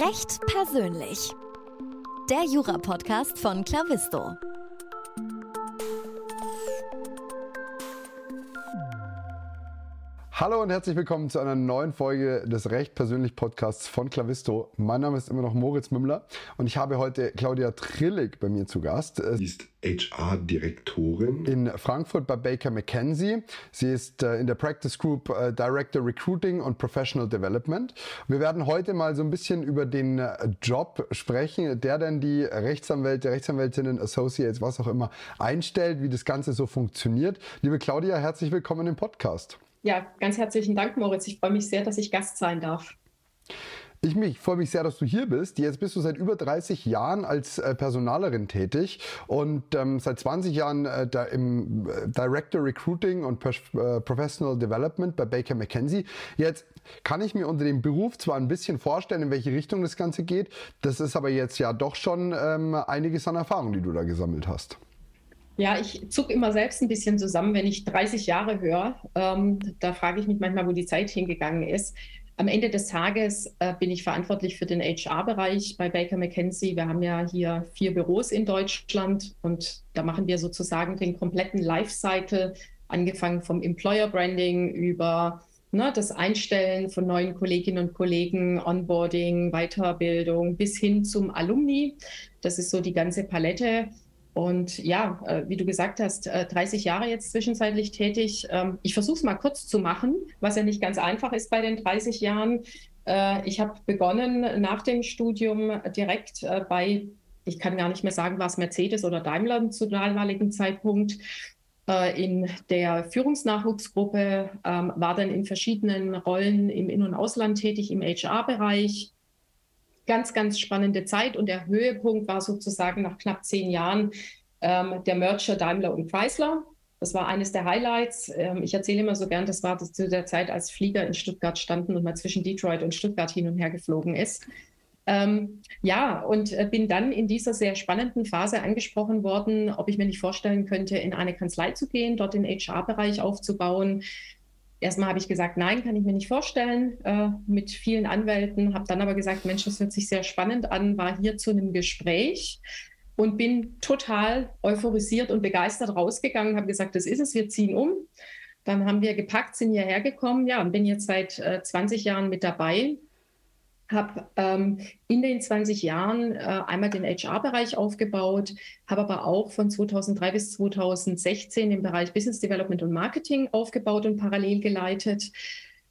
Recht persönlich. Der Jura-Podcast von Clavisto. Hallo und herzlich willkommen zu einer neuen Folge des Recht persönlich Podcasts von Clavisto. Mein Name ist immer noch Moritz Mümmler und ich habe heute Claudia Trillig bei mir zu Gast. Sie ist HR-Direktorin in Frankfurt bei Baker McKenzie. Sie ist äh, in der Practice Group äh, Director Recruiting und Professional Development. Wir werden heute mal so ein bisschen über den äh, Job sprechen, der denn die Rechtsanwälte, Rechtsanwältinnen, Associates, was auch immer einstellt, wie das Ganze so funktioniert. Liebe Claudia, herzlich willkommen im Podcast. Ja, ganz herzlichen Dank, Moritz. Ich freue mich sehr, dass ich Gast sein darf. Ich mich, freue mich sehr, dass du hier bist. Jetzt bist du seit über 30 Jahren als äh, Personalerin tätig und ähm, seit 20 Jahren äh, da im äh, Director Recruiting und äh, Professional Development bei Baker McKenzie. Jetzt kann ich mir unter dem Beruf zwar ein bisschen vorstellen, in welche Richtung das Ganze geht. Das ist aber jetzt ja doch schon ähm, einiges an Erfahrung, die du da gesammelt hast. Ja, ich zucke immer selbst ein bisschen zusammen, wenn ich 30 Jahre höre. Ähm, da frage ich mich manchmal, wo die Zeit hingegangen ist. Am Ende des Tages äh, bin ich verantwortlich für den HR-Bereich bei Baker McKenzie. Wir haben ja hier vier Büros in Deutschland und da machen wir sozusagen den kompletten Lifecycle, angefangen vom Employer Branding über ne, das Einstellen von neuen Kolleginnen und Kollegen, Onboarding, Weiterbildung bis hin zum Alumni. Das ist so die ganze Palette. Und ja, äh, wie du gesagt hast, 30 äh, Jahre jetzt zwischenzeitlich tätig. Ähm, ich versuche es mal kurz zu machen, was ja nicht ganz einfach ist bei den 30 Jahren. Äh, ich habe begonnen nach dem Studium direkt bei, ich kann gar nicht mehr sagen, war es Mercedes oder Daimler zu damaligen Zeitpunkt, in der Führungsnachwuchsgruppe, ähm, war dann in verschiedenen Rollen im In- und Ausland tätig, im HR-Bereich, ganz, ganz spannende Zeit und der Höhepunkt war sozusagen nach knapp zehn Jahren ähm, der Merger Daimler und Chrysler. Das war eines der Highlights. Ähm, ich erzähle immer so gern, das war das zu der Zeit, als Flieger in Stuttgart standen und man zwischen Detroit und Stuttgart hin und her geflogen ist. Ähm, ja, und äh, bin dann in dieser sehr spannenden Phase angesprochen worden, ob ich mir nicht vorstellen könnte, in eine Kanzlei zu gehen, dort den HR-Bereich aufzubauen, Erstmal habe ich gesagt, nein, kann ich mir nicht vorstellen, äh, mit vielen Anwälten, habe dann aber gesagt, Mensch, das hört sich sehr spannend an, war hier zu einem Gespräch und bin total euphorisiert und begeistert rausgegangen, habe gesagt, das ist es, wir ziehen um. Dann haben wir gepackt, sind hierher gekommen, ja, und bin jetzt seit äh, 20 Jahren mit dabei habe ähm, in den 20 Jahren äh, einmal den HR-Bereich aufgebaut, habe aber auch von 2003 bis 2016 den Bereich Business Development und Marketing aufgebaut und parallel geleitet.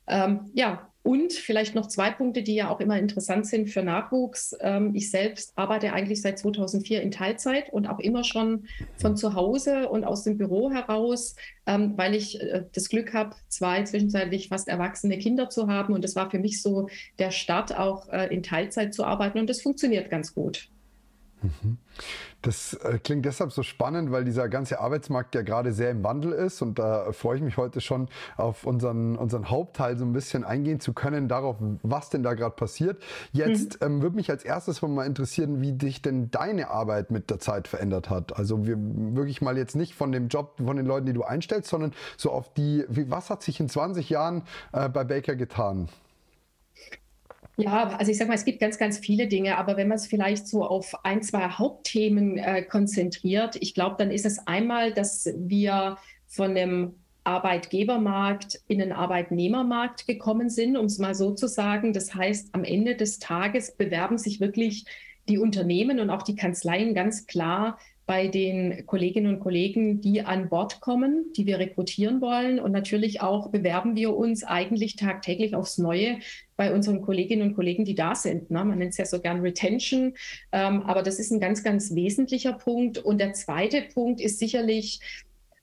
Ähm, ja, und vielleicht noch zwei Punkte, die ja auch immer interessant sind für Nachwuchs. Ähm, ich selbst arbeite eigentlich seit 2004 in Teilzeit und auch immer schon von zu Hause und aus dem Büro heraus, ähm, weil ich äh, das Glück habe, zwei zwischenzeitlich fast erwachsene Kinder zu haben. Und das war für mich so der Start, auch äh, in Teilzeit zu arbeiten. Und das funktioniert ganz gut. Das äh, klingt deshalb so spannend, weil dieser ganze Arbeitsmarkt ja gerade sehr im Wandel ist und da freue ich mich heute schon auf unseren, unseren Hauptteil so ein bisschen eingehen zu können, darauf, was denn da gerade passiert. Jetzt mhm. ähm, würde mich als erstes mal interessieren, wie dich denn deine Arbeit mit der Zeit verändert hat. Also wir wirklich mal jetzt nicht von dem Job, von den Leuten, die du einstellst, sondern so auf die, wie, was hat sich in 20 Jahren äh, bei Baker getan? Ja, also ich sage mal, es gibt ganz, ganz viele Dinge, aber wenn man es vielleicht so auf ein, zwei Hauptthemen äh, konzentriert, ich glaube, dann ist es einmal, dass wir von dem Arbeitgebermarkt in den Arbeitnehmermarkt gekommen sind, um es mal so zu sagen. Das heißt, am Ende des Tages bewerben sich wirklich die Unternehmen und auch die Kanzleien ganz klar bei den Kolleginnen und Kollegen, die an Bord kommen, die wir rekrutieren wollen. Und natürlich auch bewerben wir uns eigentlich tagtäglich aufs Neue bei unseren Kolleginnen und Kollegen, die da sind. Ne? Man nennt es ja so gern Retention. Ähm, aber das ist ein ganz, ganz wesentlicher Punkt. Und der zweite Punkt ist sicherlich,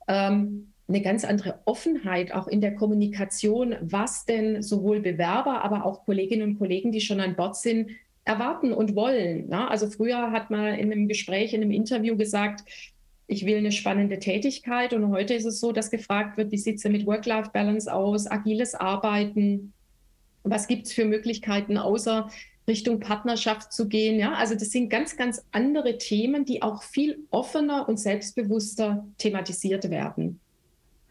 ähm, eine ganz andere Offenheit auch in der Kommunikation, was denn sowohl Bewerber, aber auch Kolleginnen und Kollegen, die schon an Bord sind, erwarten und wollen. Ne? Also früher hat man in einem Gespräch, in einem Interview gesagt, ich will eine spannende Tätigkeit und heute ist es so, dass gefragt wird, wie sieht es mit Work-Life-Balance aus, agiles Arbeiten, was gibt es für Möglichkeiten außer Richtung Partnerschaft zu gehen. Ja, also das sind ganz, ganz andere Themen, die auch viel offener und selbstbewusster thematisiert werden.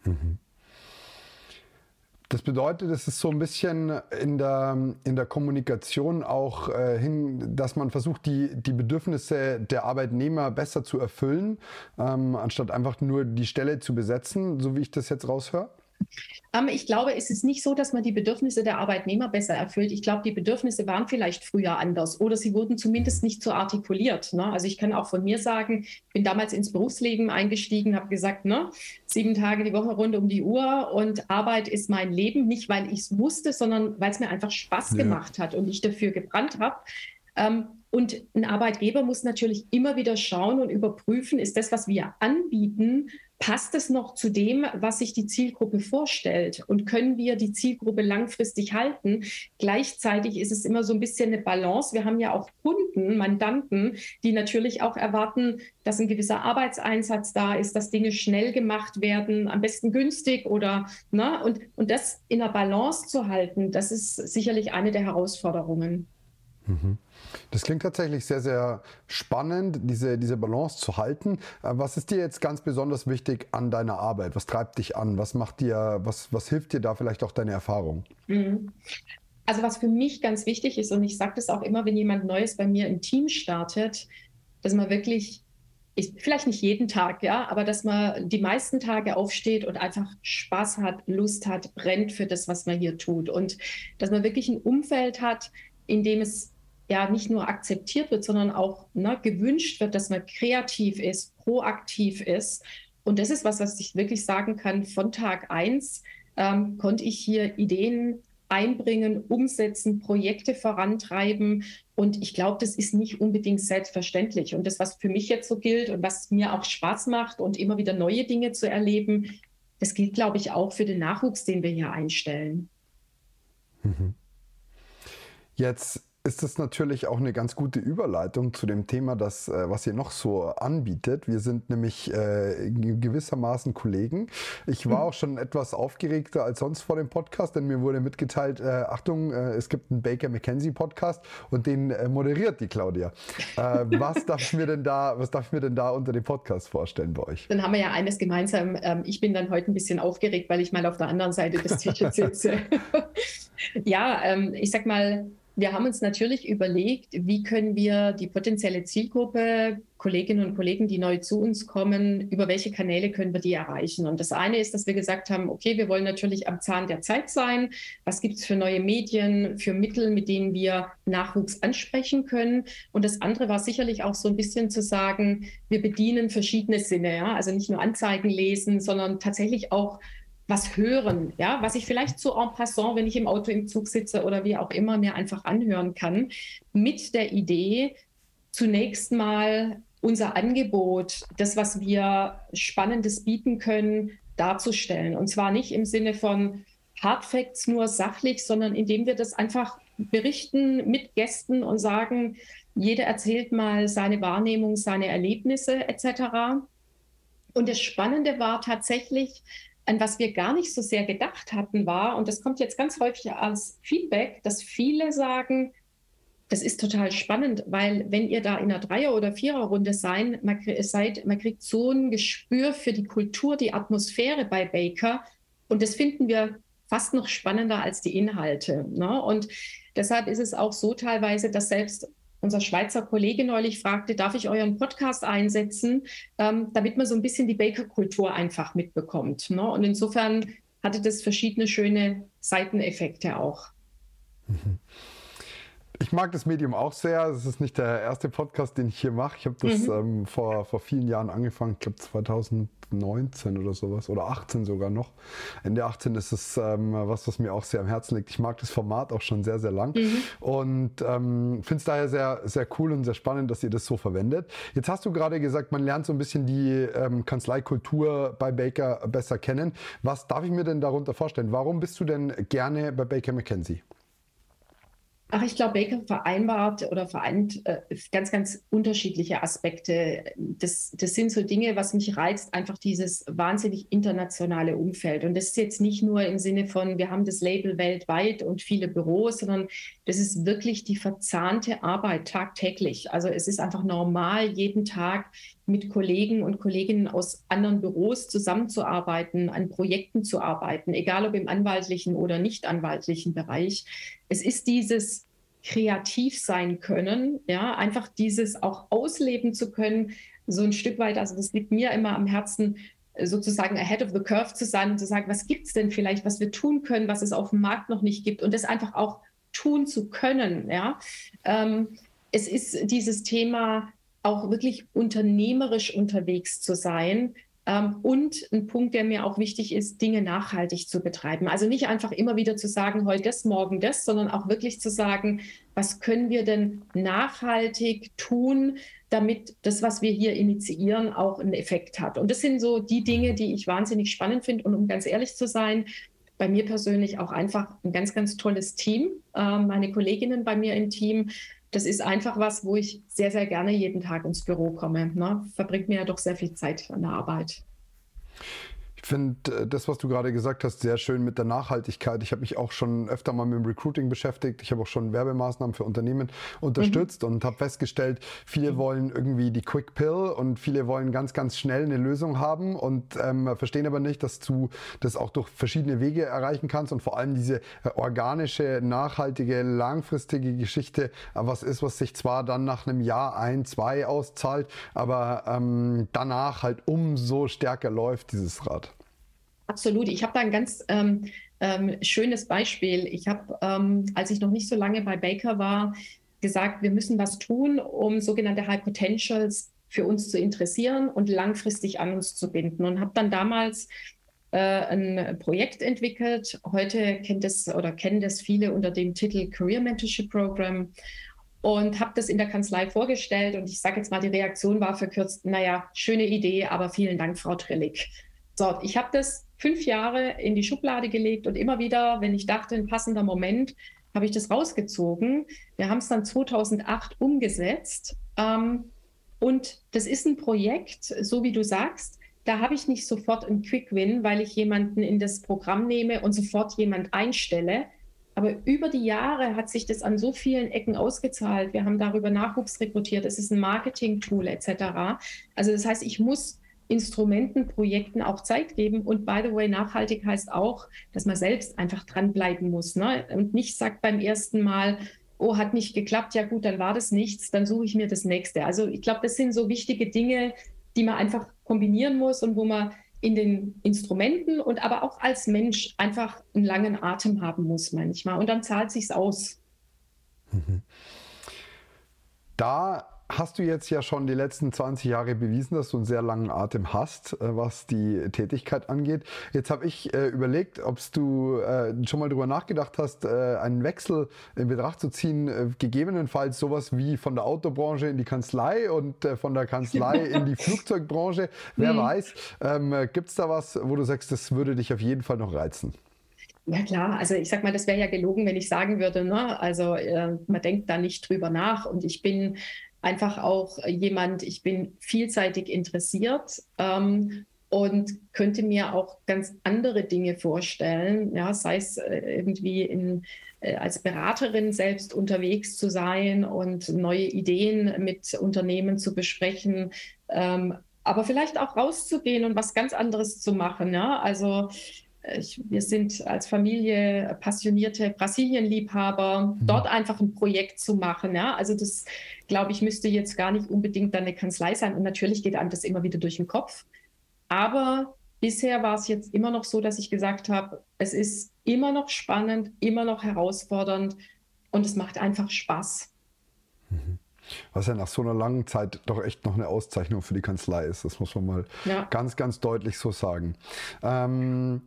Mhm. Das bedeutet, es ist so ein bisschen in der, in der Kommunikation auch äh, hin, dass man versucht, die, die Bedürfnisse der Arbeitnehmer besser zu erfüllen, ähm, anstatt einfach nur die Stelle zu besetzen, so wie ich das jetzt raushöre? Ähm, ich glaube, es ist nicht so, dass man die Bedürfnisse der Arbeitnehmer besser erfüllt. Ich glaube, die Bedürfnisse waren vielleicht früher anders oder sie wurden zumindest nicht so artikuliert. Ne? Also ich kann auch von mir sagen, ich bin damals ins Berufsleben eingestiegen, habe gesagt, ne, sieben Tage die Woche rund um die Uhr und Arbeit ist mein Leben, nicht weil ich es musste, sondern weil es mir einfach Spaß ja. gemacht hat und ich dafür gebrannt habe. Ähm, und ein Arbeitgeber muss natürlich immer wieder schauen und überprüfen, ist das, was wir anbieten, passt es noch zu dem, was sich die Zielgruppe vorstellt? Und können wir die Zielgruppe langfristig halten? Gleichzeitig ist es immer so ein bisschen eine Balance. Wir haben ja auch Kunden, Mandanten, die natürlich auch erwarten, dass ein gewisser Arbeitseinsatz da ist, dass Dinge schnell gemacht werden, am besten günstig oder, ne? Und, und das in der Balance zu halten, das ist sicherlich eine der Herausforderungen. Mhm. Das klingt tatsächlich sehr, sehr spannend, diese, diese Balance zu halten. Äh, was ist dir jetzt ganz besonders wichtig an deiner Arbeit? Was treibt dich an? Was macht dir, was, was hilft dir da vielleicht auch deine Erfahrung? Mhm. Also was für mich ganz wichtig ist, und ich sage das auch immer, wenn jemand Neues bei mir im Team startet, dass man wirklich, ich, vielleicht nicht jeden Tag, ja, aber dass man die meisten Tage aufsteht und einfach Spaß hat, Lust hat, brennt für das, was man hier tut. Und dass man wirklich ein Umfeld hat, in dem es ja nicht nur akzeptiert wird, sondern auch ne, gewünscht wird, dass man kreativ ist, proaktiv ist. Und das ist was, was ich wirklich sagen kann. Von Tag eins ähm, konnte ich hier Ideen einbringen, umsetzen, Projekte vorantreiben. Und ich glaube, das ist nicht unbedingt selbstverständlich. Und das, was für mich jetzt so gilt und was mir auch Spaß macht und immer wieder neue Dinge zu erleben, das gilt, glaube ich, auch für den Nachwuchs, den wir hier einstellen. Mhm. Jetzt ist das natürlich auch eine ganz gute Überleitung zu dem Thema, das, äh, was ihr noch so anbietet. Wir sind nämlich äh, gewissermaßen Kollegen. Ich war mhm. auch schon etwas aufgeregter als sonst vor dem Podcast, denn mir wurde mitgeteilt, äh, Achtung, äh, es gibt einen Baker McKenzie Podcast und den äh, moderiert die Claudia. Äh, was darf ich mir denn da, was darf ich mir denn da unter dem Podcast vorstellen bei euch? Dann haben wir ja eines gemeinsam. Ähm, ich bin dann heute ein bisschen aufgeregt, weil ich mal auf der anderen Seite des Tisches sitze. ja, ähm, ich sag mal, wir haben uns natürlich überlegt, wie können wir die potenzielle Zielgruppe, Kolleginnen und Kollegen, die neu zu uns kommen, über welche Kanäle können wir die erreichen? Und das eine ist, dass wir gesagt haben, okay, wir wollen natürlich am Zahn der Zeit sein. Was gibt es für neue Medien, für Mittel, mit denen wir Nachwuchs ansprechen können? Und das andere war sicherlich auch so ein bisschen zu sagen, wir bedienen verschiedene Sinne, ja? also nicht nur Anzeigen lesen, sondern tatsächlich auch was hören, ja, was ich vielleicht so en passant, wenn ich im Auto im Zug sitze oder wie auch immer, mir einfach anhören kann, mit der Idee, zunächst mal unser Angebot, das, was wir Spannendes bieten können, darzustellen. Und zwar nicht im Sinne von Hard Facts nur sachlich, sondern indem wir das einfach berichten mit Gästen und sagen, jeder erzählt mal seine Wahrnehmung, seine Erlebnisse etc. Und das Spannende war tatsächlich, an was wir gar nicht so sehr gedacht hatten, war, und das kommt jetzt ganz häufig als Feedback, dass viele sagen, das ist total spannend, weil wenn ihr da in einer Dreier- oder Viererrunde sein, man, seid, man kriegt so ein Gespür für die Kultur, die Atmosphäre bei Baker. Und das finden wir fast noch spannender als die Inhalte. Ne? Und deshalb ist es auch so teilweise, dass selbst unser Schweizer Kollege neulich fragte, darf ich euren Podcast einsetzen, ähm, damit man so ein bisschen die Baker-Kultur einfach mitbekommt. Ne? Und insofern hatte das verschiedene schöne Seiteneffekte auch. Mhm. Ich mag das Medium auch sehr. Es ist nicht der erste Podcast, den ich hier mache. Ich habe das mhm. ähm, vor, vor vielen Jahren angefangen, ich glaube 2019 oder sowas oder 18 sogar noch. Ende 18 ist es ähm, was, was mir auch sehr am Herzen liegt. Ich mag das Format auch schon sehr, sehr lang mhm. und ähm, finde es daher sehr, sehr cool und sehr spannend, dass ihr das so verwendet. Jetzt hast du gerade gesagt, man lernt so ein bisschen die ähm, Kanzleikultur bei Baker besser kennen. Was darf ich mir denn darunter vorstellen? Warum bist du denn gerne bei Baker McKenzie? Ach, ich glaube, Baker vereinbart oder vereint äh, ganz, ganz unterschiedliche Aspekte. Das, das sind so Dinge, was mich reizt, einfach dieses wahnsinnig internationale Umfeld. Und das ist jetzt nicht nur im Sinne von, wir haben das Label weltweit und viele Büros, sondern das ist wirklich die verzahnte Arbeit tagtäglich. Also es ist einfach normal, jeden Tag mit Kollegen und Kolleginnen aus anderen Büros zusammenzuarbeiten, an Projekten zu arbeiten, egal ob im anwaltlichen oder nicht anwaltlichen Bereich. Es ist dieses kreativ sein können, ja, einfach dieses auch ausleben zu können, so ein Stück weit, also das liegt mir immer am Herzen, sozusagen ahead of the curve zu sein und zu sagen, was gibt es denn vielleicht, was wir tun können, was es auf dem Markt noch nicht gibt und das einfach auch tun zu können. Ja? Ähm, es ist dieses Thema, auch wirklich unternehmerisch unterwegs zu sein, ähm, und ein Punkt, der mir auch wichtig ist, Dinge nachhaltig zu betreiben. Also nicht einfach immer wieder zu sagen, heute das, morgen das, sondern auch wirklich zu sagen, was können wir denn nachhaltig tun, damit das, was wir hier initiieren, auch einen Effekt hat. Und das sind so die Dinge, die ich wahnsinnig spannend finde. Und um ganz ehrlich zu sein, bei mir persönlich auch einfach ein ganz, ganz tolles Team. Ähm, meine Kolleginnen bei mir im Team, das ist einfach was, wo ich sehr, sehr gerne jeden Tag ins Büro komme. Ne? Verbringt mir ja doch sehr viel Zeit an der Arbeit. Ich finde äh, das, was du gerade gesagt hast, sehr schön mit der Nachhaltigkeit. Ich habe mich auch schon öfter mal mit dem Recruiting beschäftigt. Ich habe auch schon Werbemaßnahmen für Unternehmen unterstützt mhm. und habe festgestellt, viele mhm. wollen irgendwie die Quick Pill und viele wollen ganz, ganz schnell eine Lösung haben und ähm, verstehen aber nicht, dass du das auch durch verschiedene Wege erreichen kannst und vor allem diese äh, organische, nachhaltige, langfristige Geschichte, äh, was ist, was sich zwar dann nach einem Jahr ein, zwei auszahlt, aber ähm, danach halt umso stärker läuft dieses Rad. Absolut. Ich habe da ein ganz ähm, ähm, schönes Beispiel. Ich habe, ähm, als ich noch nicht so lange bei Baker war, gesagt, wir müssen was tun, um sogenannte High Potentials für uns zu interessieren und langfristig an uns zu binden. Und habe dann damals äh, ein Projekt entwickelt. Heute kennt es oder kennen das viele unter dem Titel Career Mentorship Program und habe das in der Kanzlei vorgestellt. Und ich sage jetzt mal, die Reaktion war verkürzt, naja, schöne Idee, aber vielen Dank, Frau Trillig. So, ich habe das fünf Jahre in die Schublade gelegt und immer wieder, wenn ich dachte, ein passender Moment, habe ich das rausgezogen. Wir haben es dann 2008 umgesetzt. Ähm, und das ist ein Projekt, so wie du sagst, da habe ich nicht sofort einen Quick Win, weil ich jemanden in das Programm nehme und sofort jemand einstelle. Aber über die Jahre hat sich das an so vielen Ecken ausgezahlt. Wir haben darüber Nachwuchs rekrutiert. Es ist ein Marketing-Tool etc. Also das heißt, ich muss Instrumenten, Projekten auch Zeit geben. Und by the way, nachhaltig heißt auch, dass man selbst einfach dranbleiben muss ne? und nicht sagt beim ersten Mal, oh, hat nicht geklappt, ja gut, dann war das nichts, dann suche ich mir das nächste. Also ich glaube, das sind so wichtige Dinge, die man einfach kombinieren muss und wo man in den Instrumenten und aber auch als Mensch einfach einen langen Atem haben muss manchmal. Und dann zahlt sich's aus. Mhm. Da hast du jetzt ja schon die letzten 20 Jahre bewiesen, dass du einen sehr langen Atem hast, äh, was die Tätigkeit angeht. Jetzt habe ich äh, überlegt, ob du äh, schon mal darüber nachgedacht hast, äh, einen Wechsel in Betracht zu ziehen, äh, gegebenenfalls sowas wie von der Autobranche in die Kanzlei und äh, von der Kanzlei in die Flugzeugbranche. Wer hm. weiß, ähm, gibt es da was, wo du sagst, das würde dich auf jeden Fall noch reizen? Ja klar, also ich sag mal, das wäre ja gelogen, wenn ich sagen würde, ne? also äh, man denkt da nicht drüber nach und ich bin einfach auch jemand, ich bin vielseitig interessiert ähm, und könnte mir auch ganz andere Dinge vorstellen, ja, sei es äh, irgendwie in, äh, als Beraterin selbst unterwegs zu sein und neue Ideen mit Unternehmen zu besprechen, ähm, aber vielleicht auch rauszugehen und was ganz anderes zu machen. Ja? Also ich, wir sind als Familie passionierte Brasilienliebhaber, mhm. dort einfach ein Projekt zu machen. Ja? Also das, glaube ich, müsste jetzt gar nicht unbedingt dann eine Kanzlei sein. Und natürlich geht einem das immer wieder durch den Kopf. Aber bisher war es jetzt immer noch so, dass ich gesagt habe, es ist immer noch spannend, immer noch herausfordernd und es macht einfach Spaß. Mhm. Was ja nach so einer langen Zeit doch echt noch eine Auszeichnung für die Kanzlei ist. Das muss man mal ja. ganz, ganz deutlich so sagen. Ähm,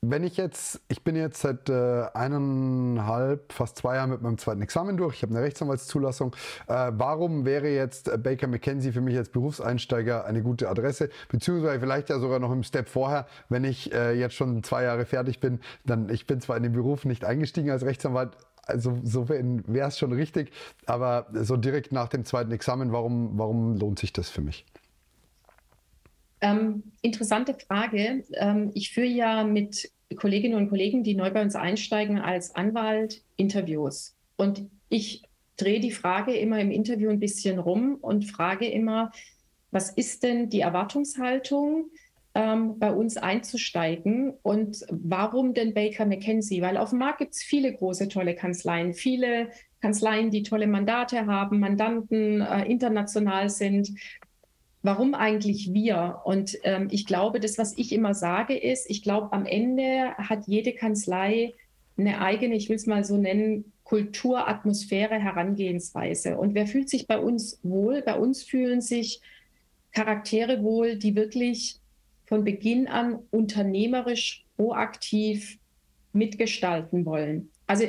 wenn ich jetzt, ich bin jetzt seit äh, eineinhalb, fast zwei Jahren mit meinem zweiten Examen durch, ich habe eine Rechtsanwaltszulassung. Äh, warum wäre jetzt Baker McKenzie für mich als Berufseinsteiger eine gute Adresse? Beziehungsweise vielleicht ja sogar noch im Step vorher, wenn ich äh, jetzt schon zwei Jahre fertig bin, dann, ich bin zwar in den Beruf nicht eingestiegen als Rechtsanwalt, also so wäre es schon richtig, aber so direkt nach dem zweiten Examen, warum, warum lohnt sich das für mich? Ähm, interessante Frage. Ähm, ich führe ja mit Kolleginnen und Kollegen, die neu bei uns einsteigen, als Anwalt Interviews. Und ich drehe die Frage immer im Interview ein bisschen rum und frage immer, was ist denn die Erwartungshaltung, ähm, bei uns einzusteigen und warum denn Baker McKenzie? Weil auf dem Markt gibt es viele große, tolle Kanzleien, viele Kanzleien, die tolle Mandate haben, Mandanten äh, international sind. Warum eigentlich wir? Und ähm, ich glaube, das, was ich immer sage, ist, ich glaube, am Ende hat jede Kanzlei eine eigene, ich will es mal so nennen, Kultur, Atmosphäre, Herangehensweise. Und wer fühlt sich bei uns wohl? Bei uns fühlen sich Charaktere wohl, die wirklich von Beginn an unternehmerisch proaktiv mitgestalten wollen. Also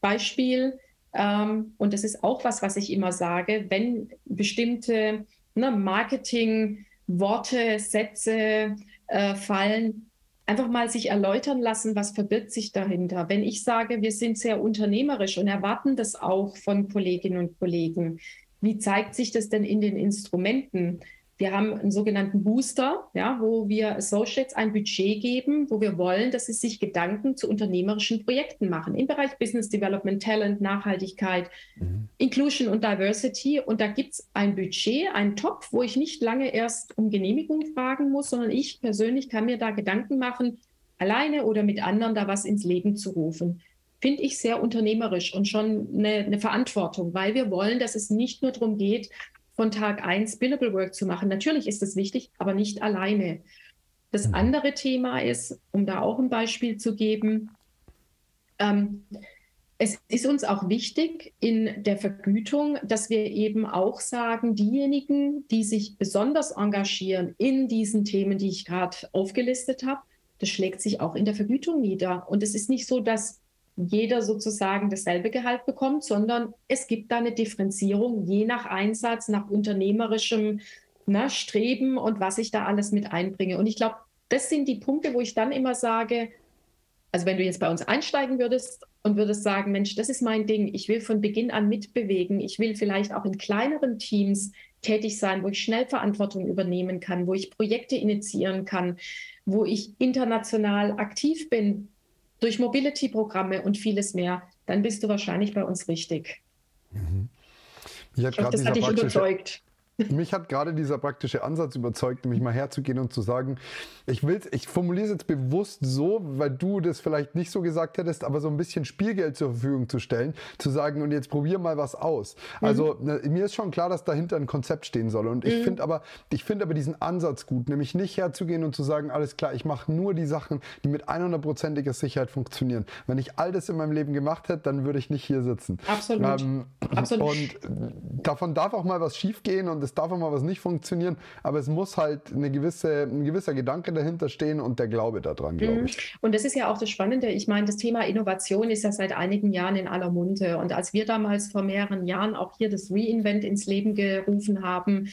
Beispiel, ähm, und das ist auch was, was ich immer sage, wenn bestimmte ne, Marketing-Worte, Sätze äh, fallen, einfach mal sich erläutern lassen, was verbirgt sich dahinter. Wenn ich sage, wir sind sehr unternehmerisch und erwarten das auch von Kolleginnen und Kollegen, wie zeigt sich das denn in den Instrumenten? Wir haben einen sogenannten Booster, ja, wo wir Associates ein Budget geben, wo wir wollen, dass sie sich Gedanken zu unternehmerischen Projekten machen im Bereich Business Development, Talent, Nachhaltigkeit, mhm. Inclusion und Diversity. Und da gibt es ein Budget, einen Topf, wo ich nicht lange erst um Genehmigung fragen muss, sondern ich persönlich kann mir da Gedanken machen, alleine oder mit anderen da was ins Leben zu rufen finde ich sehr unternehmerisch und schon eine, eine, Verantwortung, weil wir wollen, dass es nicht nur darum geht, von Tag 1 Billable Work zu machen. Natürlich ist das wichtig, aber nicht alleine. Das mhm. andere Thema ist, um da auch ein Beispiel zu geben, ähm, es ist uns auch wichtig in der Vergütung, dass wir eben auch sagen, diejenigen, die sich besonders engagieren in diesen Themen, die ich gerade aufgelistet habe, das schlägt sich auch in der Vergütung nieder. Und es ist nicht so, dass jeder sozusagen dasselbe Gehalt bekommt, sondern es gibt da eine Differenzierung je nach Einsatz, nach unternehmerischem na, Streben und was ich da alles mit einbringe. Und ich glaube, das sind die Punkte, wo ich dann immer sage, also wenn du jetzt bei uns einsteigen würdest und würdest sagen, Mensch, das ist mein Ding, ich will von Beginn an mitbewegen, ich will vielleicht auch in kleineren Teams tätig sein, wo ich schnell Verantwortung übernehmen kann, wo ich Projekte initiieren kann, wo ich international aktiv bin, durch Mobility-Programme und vieles mehr, dann bist du wahrscheinlich bei uns richtig. Mhm. Ich, ich hoffe, das hat dich überzeugt. Mich hat gerade dieser praktische Ansatz überzeugt, nämlich mal herzugehen und zu sagen, ich will, ich formuliere es jetzt bewusst so, weil du das vielleicht nicht so gesagt hättest, aber so ein bisschen Spielgeld zur Verfügung zu stellen, zu sagen, und jetzt probier mal was aus. Mhm. Also ne, mir ist schon klar, dass dahinter ein Konzept stehen soll. Und ich mhm. finde aber, ich finde aber diesen Ansatz gut, nämlich nicht herzugehen und zu sagen, alles klar, ich mache nur die Sachen, die mit 100%iger Sicherheit funktionieren. Wenn ich all das in meinem Leben gemacht hätte, dann würde ich nicht hier sitzen. Absolut. Ähm, Absolut. Und davon darf auch mal was schiefgehen und es darf auch mal was nicht funktionieren, aber es muss halt eine gewisse, ein gewisser Gedanke dahinter stehen und der Glaube daran, glaube mhm. ich. Und das ist ja auch das Spannende. Ich meine, das Thema Innovation ist ja seit einigen Jahren in aller Munde. Und als wir damals vor mehreren Jahren auch hier das Reinvent ins Leben gerufen haben,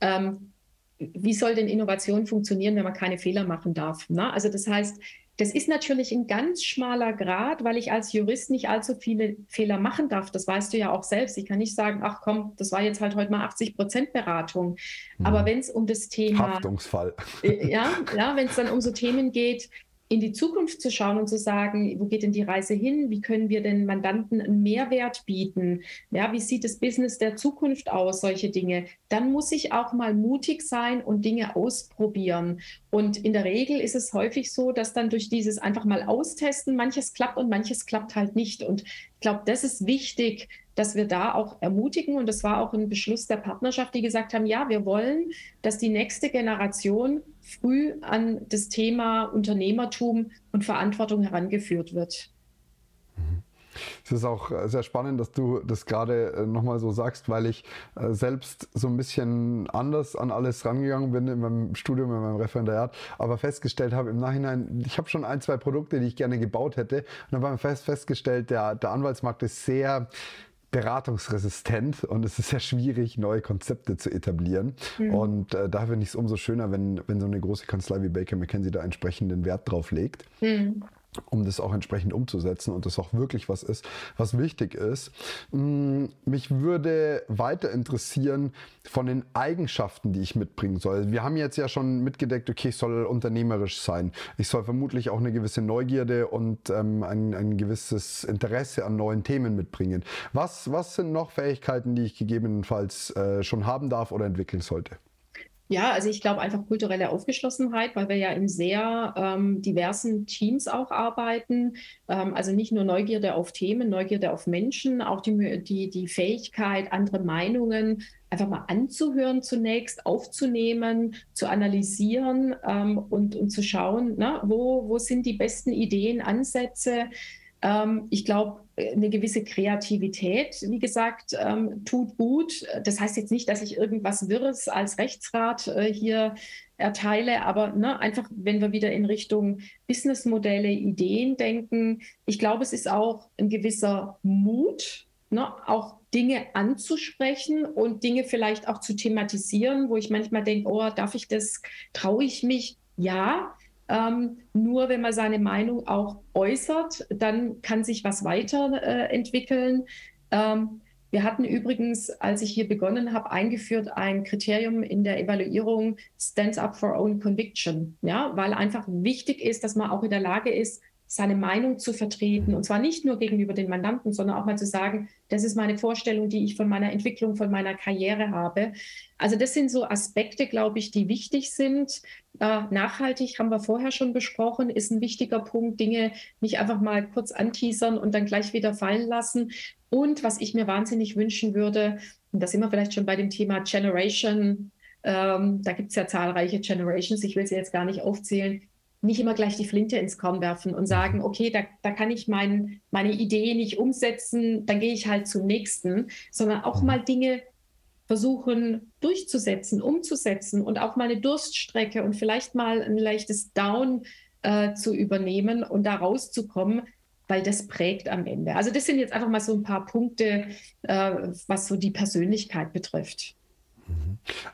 ähm, wie soll denn Innovation funktionieren, wenn man keine Fehler machen darf? Ne? Also das heißt, das ist natürlich ein ganz schmaler Grad, weil ich als Jurist nicht allzu viele Fehler machen darf. Das weißt du ja auch selbst. Ich kann nicht sagen, ach komm, das war jetzt halt heute mal 80 Prozent Beratung. Mhm. Aber wenn es um das Thema Haftungsfall. Äh, ja, ja wenn es dann um so Themen geht, in die Zukunft zu schauen und zu sagen, wo geht denn die Reise hin? Wie können wir den Mandanten einen Mehrwert bieten? Ja, wie sieht das Business der Zukunft aus? Solche Dinge. Dann muss ich auch mal mutig sein und Dinge ausprobieren. Und in der Regel ist es häufig so, dass dann durch dieses einfach mal austesten manches klappt und manches klappt halt nicht. Und glaube, das ist wichtig, dass wir da auch ermutigen. Und das war auch ein Beschluss der Partnerschaft, die gesagt haben, ja, wir wollen, dass die nächste Generation früh an das Thema Unternehmertum und Verantwortung herangeführt wird. Es ist auch äh, sehr spannend, dass du das gerade äh, nochmal so sagst, weil ich äh, selbst so ein bisschen anders an alles rangegangen bin in meinem Studium, in meinem Referendariat, aber festgestellt habe im Nachhinein, ich habe schon ein, zwei Produkte, die ich gerne gebaut hätte und dann habe fest, festgestellt, der, der Anwaltsmarkt ist sehr beratungsresistent und es ist sehr schwierig, neue Konzepte zu etablieren. Mhm. Und äh, da finde ich es umso schöner, wenn, wenn so eine große Kanzlei wie Baker McKenzie da entsprechenden Wert drauf legt. Mhm um das auch entsprechend umzusetzen und das auch wirklich was ist, was wichtig ist. Mm, mich würde weiter interessieren von den Eigenschaften, die ich mitbringen soll. Wir haben jetzt ja schon mitgedeckt, okay, ich soll unternehmerisch sein. Ich soll vermutlich auch eine gewisse Neugierde und ähm, ein, ein gewisses Interesse an neuen Themen mitbringen. Was, was sind noch Fähigkeiten, die ich gegebenenfalls äh, schon haben darf oder entwickeln sollte? Ja, also ich glaube einfach kulturelle Aufgeschlossenheit, weil wir ja in sehr ähm, diversen Teams auch arbeiten. Ähm, also nicht nur Neugierde auf Themen, Neugierde auf Menschen, auch die, die, die Fähigkeit, andere Meinungen einfach mal anzuhören zunächst, aufzunehmen, zu analysieren ähm, und, und zu schauen, na, wo, wo sind die besten Ideen, Ansätze. Ähm, ich glaube, eine gewisse Kreativität, wie gesagt, ähm, tut gut. Das heißt jetzt nicht, dass ich irgendwas Wirres als Rechtsrat äh, hier erteile, aber ne, einfach, wenn wir wieder in Richtung Businessmodelle, Ideen denken, ich glaube, es ist auch ein gewisser Mut, ne, auch Dinge anzusprechen und Dinge vielleicht auch zu thematisieren, wo ich manchmal denke, oh, darf ich das, traue ich mich? Ja, ähm, nur wenn man seine Meinung auch äußert, dann kann sich was weiterentwickeln. Äh, ähm, wir hatten übrigens, als ich hier begonnen habe, eingeführt ein Kriterium in der Evaluierung Stands up for own conviction, ja, weil einfach wichtig ist, dass man auch in der Lage ist, seine Meinung zu vertreten. Und zwar nicht nur gegenüber den Mandanten, sondern auch mal zu sagen, das ist meine Vorstellung, die ich von meiner Entwicklung, von meiner Karriere habe. Also das sind so Aspekte, glaube ich, die wichtig sind. Äh, nachhaltig haben wir vorher schon besprochen, ist ein wichtiger Punkt. Dinge nicht einfach mal kurz anteasern und dann gleich wieder fallen lassen. Und was ich mir wahnsinnig wünschen würde, und da sind wir vielleicht schon bei dem Thema Generation, ähm, da gibt es ja zahlreiche Generations, ich will sie jetzt gar nicht aufzählen, nicht immer gleich die Flinte ins Korn werfen und sagen, mhm. okay, da, da kann ich mein, meine Idee nicht umsetzen, dann gehe ich halt zum nächsten, sondern auch mhm. mal Dinge versuchen durchzusetzen, umzusetzen und auch mal eine Durststrecke und vielleicht mal ein leichtes Down äh, zu übernehmen und da rauszukommen, weil das prägt am Ende. Also das sind jetzt einfach mal so ein paar Punkte, äh, was so die Persönlichkeit betrifft.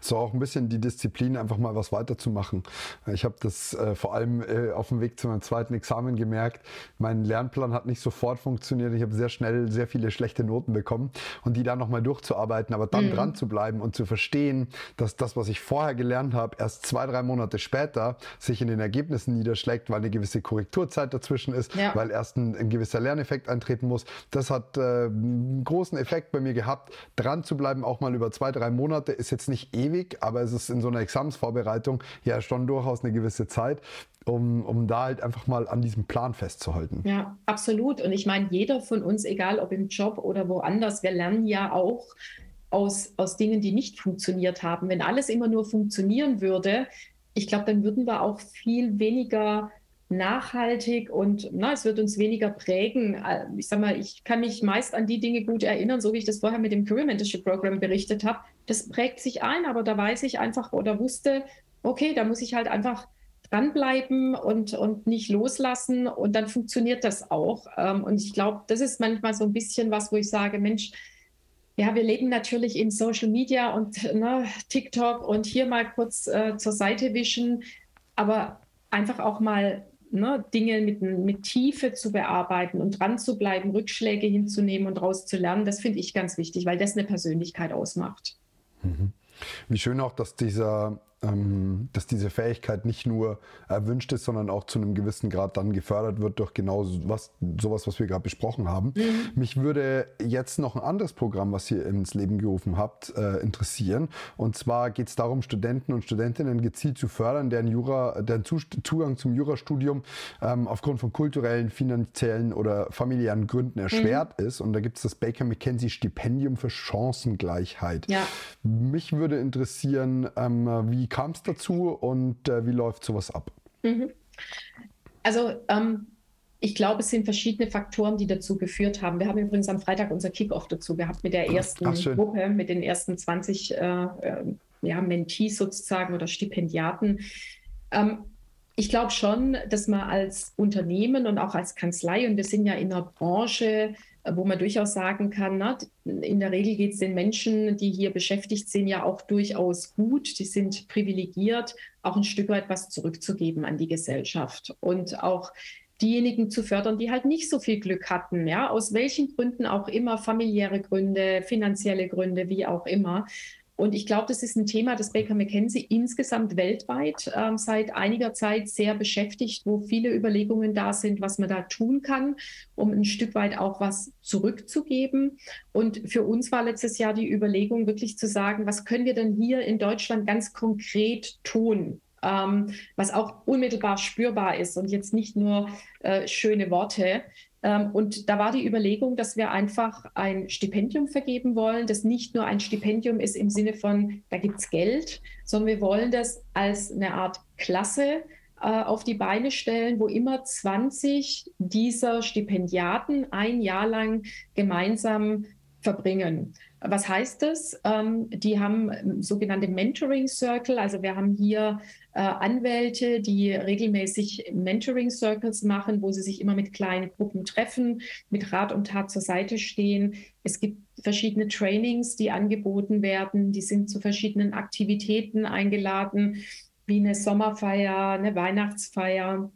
So auch ein bisschen die Disziplin, einfach mal was weiterzumachen. Ich habe das äh, vor allem äh, auf dem Weg zu meinem zweiten Examen gemerkt. Mein Lernplan hat nicht sofort funktioniert. Ich habe sehr schnell sehr viele schlechte Noten bekommen und die dann nochmal durchzuarbeiten, aber dann mhm. dran zu bleiben und zu verstehen, dass das, was ich vorher gelernt habe, erst zwei, drei Monate später sich in den Ergebnissen niederschlägt, weil eine gewisse Korrekturzeit dazwischen ist, ja. weil erst ein, ein, gewisser Lerneffekt eintreten muss. Das hat äh, einen großen Effekt bei mir gehabt. Dran zu bleiben, auch mal über zwei, drei Monate, ist jetzt nicht ewig, aber es ist in so einer Examensvorbereitung ja schon durchaus eine gewisse Zeit. Um, um da halt einfach mal an diesem Plan festzuhalten. Ja, absolut. Und ich meine, jeder von uns, egal ob im Job oder woanders, wir lernen ja auch aus, aus Dingen, die nicht funktioniert haben. Wenn alles immer nur funktionieren würde, ich glaube, dann würden wir auch viel weniger nachhaltig und na, es wird uns weniger prägen. Äh, ich sage mal, ich kann mich meist an die Dinge gut erinnern, so wie ich das vorher mit dem Career Mentorship Program berichtet habe. Das prägt sich ein, aber da weiß ich einfach oder wusste, okay, da muss ich halt einfach dranbleiben und, und nicht loslassen und dann funktioniert das auch. Ähm, und ich glaube, das ist manchmal so ein bisschen was, wo ich sage, Mensch, ja, wir leben natürlich in Social Media und ne, TikTok und hier mal kurz äh, zur Seite wischen, aber einfach auch mal ne, Dinge mit, mit Tiefe zu bearbeiten und dran zu bleiben, Rückschläge hinzunehmen und daraus zu lernen, das finde ich ganz wichtig, weil das eine Persönlichkeit ausmacht. Mhm. Wie schön auch, dass dieser ähm, dass diese Fähigkeit nicht nur erwünscht ist, sondern auch zu einem gewissen Grad dann gefördert wird durch genau was, sowas, was wir gerade besprochen haben. Mhm. Mich würde jetzt noch ein anderes Programm, was ihr ins Leben gerufen habt, äh, interessieren. Und zwar geht es darum, Studenten und Studentinnen gezielt zu fördern, deren, Jura, deren Zugang zum Jurastudium ähm, aufgrund von kulturellen, finanziellen oder familiären Gründen erschwert mhm. ist. Und da gibt es das Baker McKenzie Stipendium für Chancengleichheit. Ja. Mich würde interessieren, ähm, wie kam es dazu und äh, wie läuft sowas ab? Mhm. Also ähm, ich glaube, es sind verschiedene Faktoren, die dazu geführt haben. Wir haben übrigens am Freitag unser Kickoff dazu gehabt mit der ersten Ach, Gruppe, mit den ersten 20 äh, äh, ja, Mentees sozusagen oder Stipendiaten. Ähm, ich glaube schon, dass man als Unternehmen und auch als Kanzlei, und wir sind ja in einer Branche, wo man durchaus sagen kann, na, in der Regel geht es den Menschen, die hier beschäftigt sind, ja auch durchaus gut. Die sind privilegiert, auch ein Stück weit was zurückzugeben an die Gesellschaft und auch diejenigen zu fördern, die halt nicht so viel Glück hatten, ja, aus welchen Gründen auch immer, familiäre Gründe, finanzielle Gründe, wie auch immer. Und ich glaube, das ist ein Thema, das Baker McKenzie insgesamt weltweit äh, seit einiger Zeit sehr beschäftigt, wo viele Überlegungen da sind, was man da tun kann, um ein Stück weit auch was zurückzugeben. Und für uns war letztes Jahr die Überlegung, wirklich zu sagen, was können wir denn hier in Deutschland ganz konkret tun? Ähm, was auch unmittelbar spürbar ist und jetzt nicht nur äh, schöne Worte. Ähm, und da war die Überlegung, dass wir einfach ein Stipendium vergeben wollen, das nicht nur ein Stipendium ist im Sinne von, da gibt es Geld, sondern wir wollen das als eine Art Klasse äh, auf die Beine stellen, wo immer 20 dieser Stipendiaten ein Jahr lang gemeinsam verbringen. Was heißt das? Ähm, die haben ähm, sogenannte Mentoring Circle. Also wir haben hier äh, Anwälte, die regelmäßig Mentoring Circles machen, wo sie sich immer mit kleinen Gruppen treffen, mit Rat und Tat zur Seite stehen. Es gibt verschiedene Trainings, die angeboten werden. Die sind zu verschiedenen Aktivitäten eingeladen, wie eine Sommerfeier, eine Weihnachtsfeier.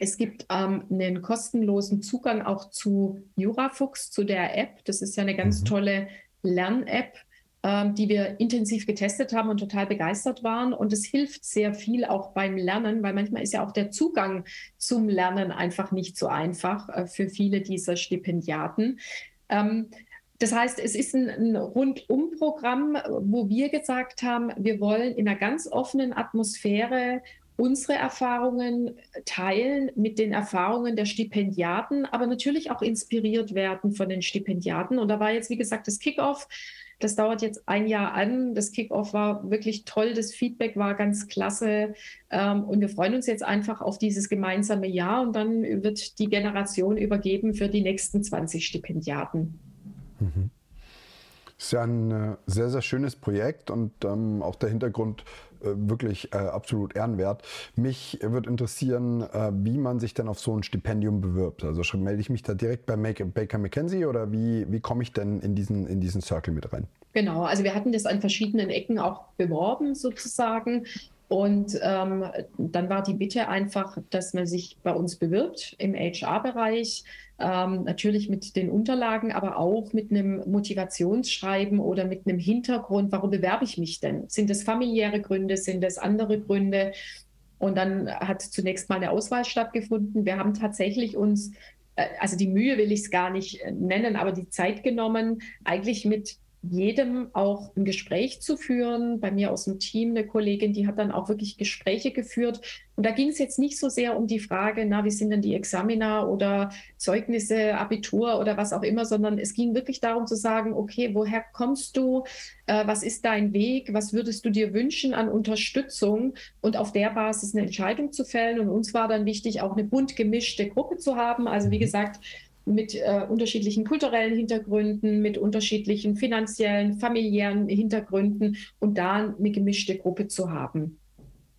Es gibt ähm, einen kostenlosen Zugang auch zu Jurafuchs, zu der App. Das ist ja eine ganz mhm. tolle Lern-App, ähm, die wir intensiv getestet haben und total begeistert waren. Und es hilft sehr viel auch beim Lernen, weil manchmal ist ja auch der Zugang zum Lernen einfach nicht so einfach äh, für viele dieser Stipendiaten. Ähm, das heißt, es ist ein, ein Rundumprogramm, wo wir gesagt haben, wir wollen in einer ganz offenen Atmosphäre unsere Erfahrungen teilen mit den Erfahrungen der Stipendiaten, aber natürlich auch inspiriert werden von den Stipendiaten. Und da war jetzt, wie gesagt, das Kickoff. Das dauert jetzt ein Jahr an. Das Kickoff war wirklich toll. Das Feedback war ganz klasse. Ähm, und wir freuen uns jetzt einfach auf dieses gemeinsame Jahr. Und dann wird die Generation übergeben für die nächsten 20 Stipendiaten. Mhm. Das ist ja ein äh, sehr, sehr schönes Projekt und ähm, auch der Hintergrund wirklich äh, absolut ehrenwert. Mich würde interessieren, äh, wie man sich denn auf so ein Stipendium bewirbt. Also melde ich mich da direkt bei Baker McKenzie oder wie, wie komme ich denn in diesen, in diesen Circle mit rein? Genau, also wir hatten das an verschiedenen Ecken auch beworben sozusagen. Und ähm, dann war die Bitte einfach, dass man sich bei uns bewirbt im HR-Bereich, ähm, natürlich mit den Unterlagen, aber auch mit einem Motivationsschreiben oder mit einem Hintergrund, warum bewerbe ich mich denn? Sind es familiäre Gründe, sind es andere Gründe? Und dann hat zunächst mal eine Auswahl stattgefunden. Wir haben tatsächlich uns, äh, also die Mühe will ich es gar nicht äh, nennen, aber die Zeit genommen, eigentlich mit jedem auch ein Gespräch zu führen. Bei mir aus dem Team eine Kollegin, die hat dann auch wirklich Gespräche geführt. Und da ging es jetzt nicht so sehr um die Frage, na, wie sind denn die Examiner oder Zeugnisse, Abitur oder was auch immer, sondern es ging wirklich darum zu sagen, okay, woher kommst du? Äh, was ist dein Weg? Was würdest du dir wünschen an Unterstützung? Und auf der Basis eine Entscheidung zu fällen. Und uns war dann wichtig, auch eine bunt gemischte Gruppe zu haben. Also wie mhm. gesagt, mit äh, unterschiedlichen kulturellen Hintergründen, mit unterschiedlichen finanziellen, familiären Hintergründen und da eine gemischte Gruppe zu haben.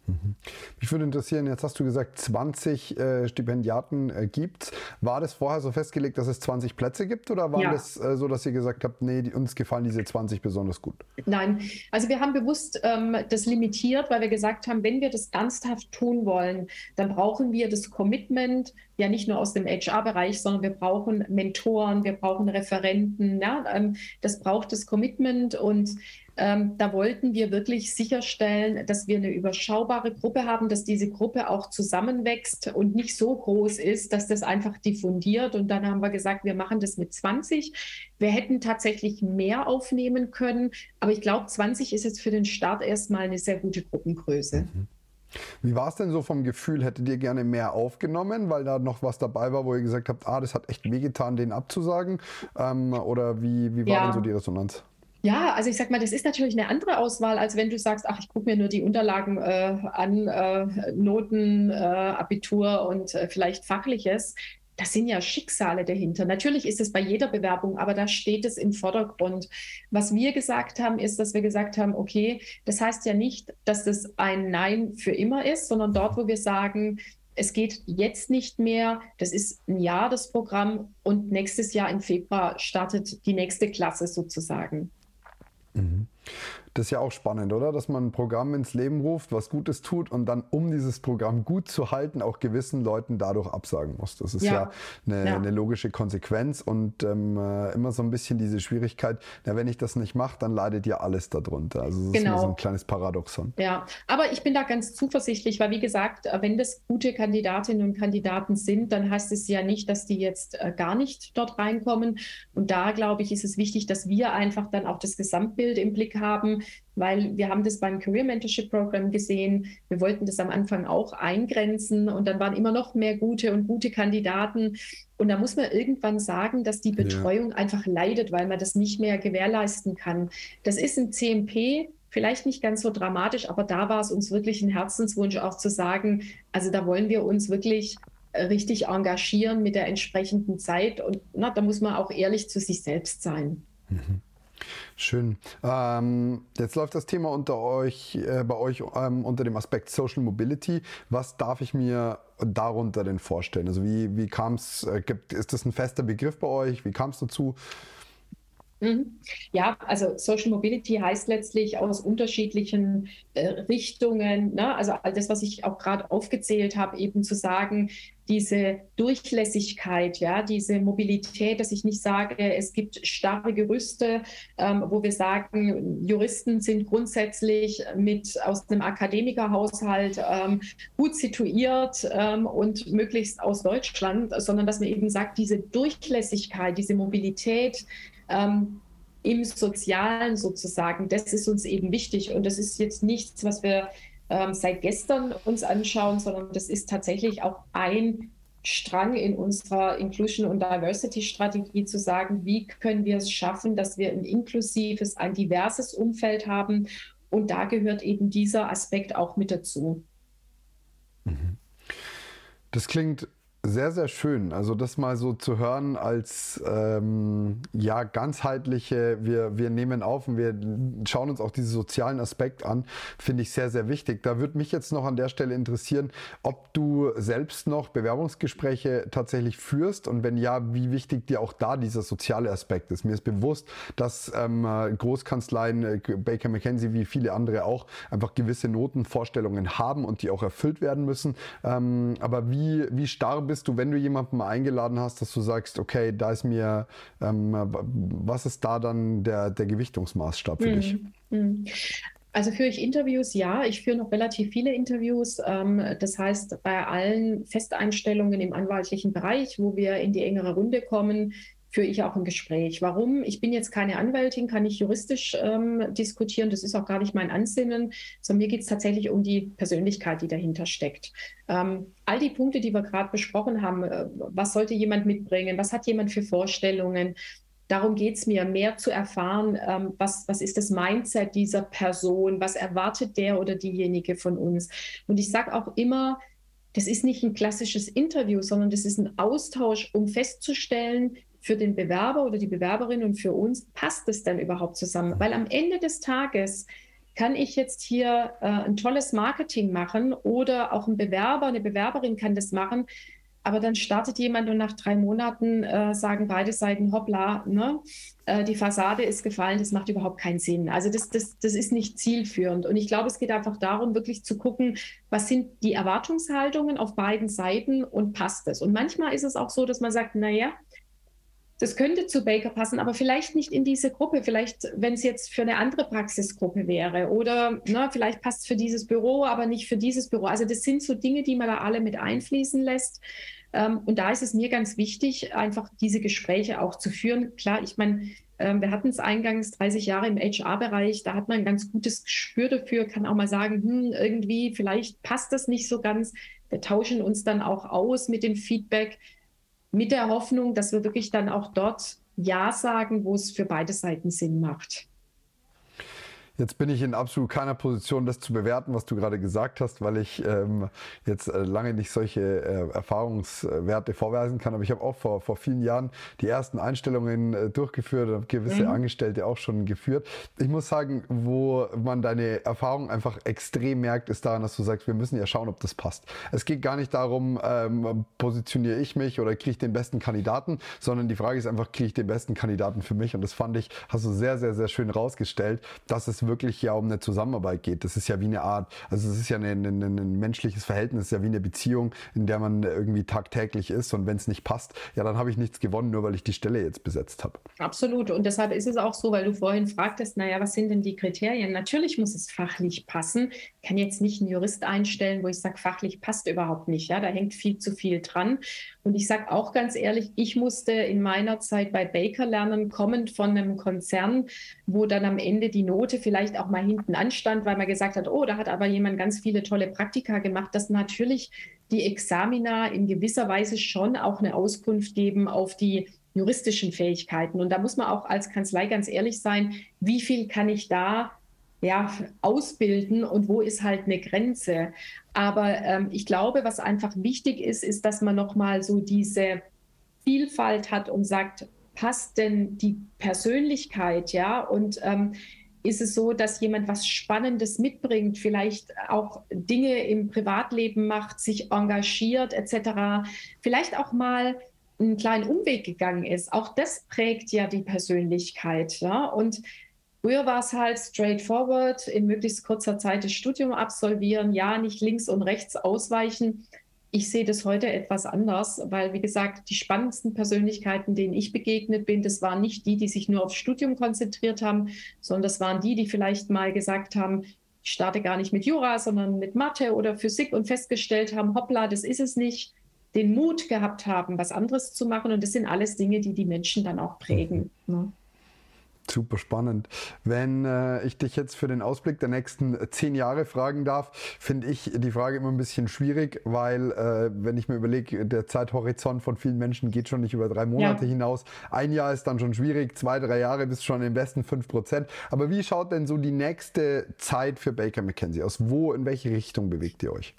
Mhm. Mich würde interessieren, jetzt hast du gesagt, 20 äh, Stipendiaten äh, gibt es. War das vorher so festgelegt, dass es 20 Plätze gibt oder war ja. das äh, so, dass ihr gesagt habt, nee, die, uns gefallen diese 20 besonders gut? Nein, also wir haben bewusst ähm, das limitiert, weil wir gesagt haben, wenn wir das ernsthaft tun wollen, dann brauchen wir das Commitment, ja nicht nur aus dem HR-Bereich, sondern wir brauchen Mentoren, wir brauchen Referenten. Ja? Ähm, das braucht das Commitment und ähm, da wollten wir wirklich sicherstellen, dass wir eine überschaubare Gruppe haben, dass diese Gruppe auch zusammenwächst und nicht so groß ist, dass das einfach diffundiert. Und dann haben wir gesagt, wir machen das mit 20. Wir hätten tatsächlich mehr aufnehmen können, aber ich glaube, 20 ist jetzt für den Start erstmal eine sehr gute Gruppengröße. Mhm. Wie war es denn so vom Gefühl? Hättet ihr gerne mehr aufgenommen, weil da noch was dabei war, wo ihr gesagt habt, ah, das hat echt wehgetan, den abzusagen? Ähm, oder wie, wie war ja. denn so die Resonanz? Ja, also ich sag mal, das ist natürlich eine andere Auswahl, als wenn du sagst, ach, ich gucke mir nur die Unterlagen äh, an, äh, Noten, äh, Abitur und äh, vielleicht Fachliches. Das sind ja Schicksale dahinter. Natürlich ist es bei jeder Bewerbung, aber da steht es im Vordergrund. Was wir gesagt haben, ist, dass wir gesagt haben, okay, das heißt ja nicht, dass das ein Nein für immer ist, sondern dort, wo wir sagen, es geht jetzt nicht mehr. Das ist ein Jahr das Programm und nächstes Jahr im Februar startet die nächste Klasse sozusagen. Mhm. Das ist ja auch spannend, oder? Dass man ein Programm ins Leben ruft, was Gutes tut und dann, um dieses Programm gut zu halten, auch gewissen Leuten dadurch absagen muss. Das ist ja, ja, eine, ja. eine, logische Konsequenz und ähm, äh, immer so ein bisschen diese Schwierigkeit, na, wenn ich das nicht mache, dann leidet ja alles darunter. Also das genau. ist so ein kleines Paradoxon. Ja, aber ich bin da ganz zuversichtlich, weil wie gesagt, wenn das gute Kandidatinnen und Kandidaten sind, dann heißt es ja nicht, dass die jetzt äh, gar nicht dort reinkommen. Und da, glaube ich, ist es wichtig, dass wir einfach dann auch das Gesamtbild im Blick haben, weil wir haben das beim Career Mentorship Program gesehen. Wir wollten das am Anfang auch eingrenzen und dann waren immer noch mehr gute und gute Kandidaten. Und da muss man irgendwann sagen, dass die Betreuung ja. einfach leidet, weil man das nicht mehr gewährleisten kann. Das ist ein CMP, vielleicht nicht ganz so dramatisch, aber da war es uns wirklich ein Herzenswunsch auch zu sagen, also da wollen wir uns wirklich äh, richtig engagieren mit der entsprechenden Zeit und na, da muss man auch ehrlich zu sich selbst sein. Mhm. Schön. Ähm, jetzt läuft das Thema unter euch, äh, bei euch ähm, unter dem Aspekt Social Mobility. Was darf ich mir darunter denn vorstellen? Also wie, wie kam es, äh, ist das ein fester Begriff bei euch? Wie kam es dazu? Mhm. Ja, also Social Mobility heißt letztlich aus unterschiedlichen äh, Richtungen, ne? also all das, was ich auch gerade aufgezählt habe, eben zu sagen, diese Durchlässigkeit, ja, diese Mobilität, dass ich nicht sage, es gibt starre Gerüste, ähm, wo wir sagen, Juristen sind grundsätzlich mit aus einem Akademikerhaushalt ähm, gut situiert ähm, und möglichst aus Deutschland, sondern dass man eben sagt, diese Durchlässigkeit, diese Mobilität, ähm, im Sozialen sozusagen, das ist uns eben wichtig. Und das ist jetzt nichts, was wir ähm, seit gestern uns anschauen, sondern das ist tatsächlich auch ein Strang in unserer Inclusion- und Diversity-Strategie zu sagen, wie können wir es schaffen, dass wir ein inklusives, ein diverses Umfeld haben. Und da gehört eben dieser Aspekt auch mit dazu. Mhm. Das klingt sehr, sehr schön. Also das mal so zu hören als ähm, ja ganzheitliche, wir, wir nehmen auf und wir schauen uns auch diesen sozialen Aspekt an, finde ich sehr, sehr wichtig. Da würde mich jetzt noch an der Stelle interessieren, ob du selbst noch Bewerbungsgespräche tatsächlich führst und wenn ja, wie wichtig dir auch da dieser soziale Aspekt ist. Mir ist bewusst, dass ähm, Großkanzleien, äh, Baker McKenzie wie viele andere auch einfach gewisse Notenvorstellungen haben und die auch erfüllt werden müssen. Ähm, aber wie, wie starr bist bist du, wenn du jemanden mal eingeladen hast, dass du sagst, okay, da ist mir, ähm, was ist da dann der, der Gewichtungsmaßstab für hm. dich? Hm. Also führe ich Interviews? Ja, ich führe noch relativ viele Interviews. Ähm, das heißt, bei allen Festeinstellungen im anwaltlichen Bereich, wo wir in die engere Runde kommen, führe ich auch ein Gespräch. Warum? Ich bin jetzt keine Anwältin, kann nicht juristisch ähm, diskutieren. Das ist auch gar nicht mein Ansinnen, sondern mir geht es tatsächlich um die Persönlichkeit, die dahinter steckt. Ähm, all die Punkte, die wir gerade besprochen haben, äh, was sollte jemand mitbringen, was hat jemand für Vorstellungen, Darum geht es mir, mehr zu erfahren, ähm, was, was ist das Mindset dieser Person, was erwartet der oder diejenige von uns. Und ich sage auch immer, das ist nicht ein klassisches Interview, sondern das ist ein Austausch, um festzustellen, für den Bewerber oder die Bewerberin und für uns, passt es denn überhaupt zusammen? Weil am Ende des Tages kann ich jetzt hier äh, ein tolles Marketing machen oder auch ein Bewerber, eine Bewerberin kann das machen. Aber dann startet jemand und nach drei Monaten äh, sagen beide Seiten, hoppla, ne? Äh, die Fassade ist gefallen, das macht überhaupt keinen Sinn. Also das, das, das ist nicht zielführend. Und ich glaube, es geht einfach darum, wirklich zu gucken, was sind die Erwartungshaltungen auf beiden Seiten und passt es. Und manchmal ist es auch so, dass man sagt, naja, das könnte zu Baker passen, aber vielleicht nicht in diese Gruppe. Vielleicht, wenn es jetzt für eine andere Praxisgruppe wäre oder ne, vielleicht passt es für dieses Büro, aber nicht für dieses Büro. Also das sind so Dinge, die man da alle mit einfließen lässt. Ähm, und da ist es mir ganz wichtig, einfach diese Gespräche auch zu führen. Klar, ich meine, ähm, wir hatten es eingangs 30 Jahre im HR-Bereich, da hat man ein ganz gutes Gespür dafür, kann auch mal sagen, hm, irgendwie, vielleicht passt das nicht so ganz. Wir tauschen uns dann auch aus mit dem Feedback mit der Hoffnung, dass wir wirklich dann auch dort Ja sagen, wo es für beide Seiten Sinn macht. Jetzt bin ich in absolut keiner Position, das zu bewerten, was du gerade gesagt hast, weil ich ähm, jetzt äh, lange nicht solche äh, Erfahrungswerte vorweisen kann. Aber ich habe auch vor, vor vielen Jahren die ersten Einstellungen äh, durchgeführt und gewisse mhm. Angestellte auch schon geführt. Ich muss sagen, wo man deine Erfahrung einfach extrem merkt, ist daran, dass du sagst, wir müssen ja schauen, ob das passt. Es geht gar nicht darum, ähm, positioniere ich mich oder kriege ich den besten Kandidaten, sondern die Frage ist einfach, kriege ich den besten Kandidaten für mich? Und das fand ich, hast du sehr, sehr, sehr schön rausgestellt, dass es es wirklich ja um eine Zusammenarbeit geht. Das ist ja wie eine Art, also es ist ja ein, ein, ein menschliches Verhältnis, ja wie eine Beziehung, in der man irgendwie tagtäglich ist und wenn es nicht passt, ja, dann habe ich nichts gewonnen, nur weil ich die Stelle jetzt besetzt habe. Absolut. Und deshalb ist es auch so, weil du vorhin fragtest, naja, was sind denn die Kriterien? Natürlich muss es fachlich passen. Ich kann jetzt nicht einen Jurist einstellen, wo ich sage, fachlich passt überhaupt nicht. Ja, da hängt viel zu viel dran. Und ich sage auch ganz ehrlich, ich musste in meiner Zeit bei Baker lernen, kommend von einem Konzern, wo dann am Ende die Note vielleicht auch mal hinten anstand, weil man gesagt hat, oh, da hat aber jemand ganz viele tolle Praktika gemacht, dass natürlich die Examina in gewisser Weise schon auch eine Auskunft geben auf die juristischen Fähigkeiten. Und da muss man auch als Kanzlei ganz ehrlich sein, wie viel kann ich da ja, ausbilden und wo ist halt eine Grenze. Aber ähm, ich glaube, was einfach wichtig ist, ist, dass man nochmal so diese Vielfalt hat und sagt, passt denn die Persönlichkeit, ja? Und ähm, ist es so, dass jemand was Spannendes mitbringt, vielleicht auch Dinge im Privatleben macht, sich engagiert etc., vielleicht auch mal einen kleinen Umweg gegangen ist. Auch das prägt ja die Persönlichkeit. Ja? Und früher war es halt straightforward, in möglichst kurzer Zeit das Studium absolvieren, ja, nicht links und rechts ausweichen. Ich sehe das heute etwas anders, weil, wie gesagt, die spannendsten Persönlichkeiten, denen ich begegnet bin, das waren nicht die, die sich nur aufs Studium konzentriert haben, sondern das waren die, die vielleicht mal gesagt haben, ich starte gar nicht mit Jura, sondern mit Mathe oder Physik und festgestellt haben, hoppla, das ist es nicht, den Mut gehabt haben, was anderes zu machen. Und das sind alles Dinge, die die Menschen dann auch prägen. Mhm. Ne? Super spannend. Wenn äh, ich dich jetzt für den Ausblick der nächsten zehn Jahre fragen darf, finde ich die Frage immer ein bisschen schwierig, weil äh, wenn ich mir überlege, der Zeithorizont von vielen Menschen geht schon nicht über drei Monate ja. hinaus. Ein Jahr ist dann schon schwierig, zwei, drei Jahre bist schon im besten fünf Prozent. Aber wie schaut denn so die nächste Zeit für Baker McKenzie aus? Wo, in welche Richtung bewegt ihr euch?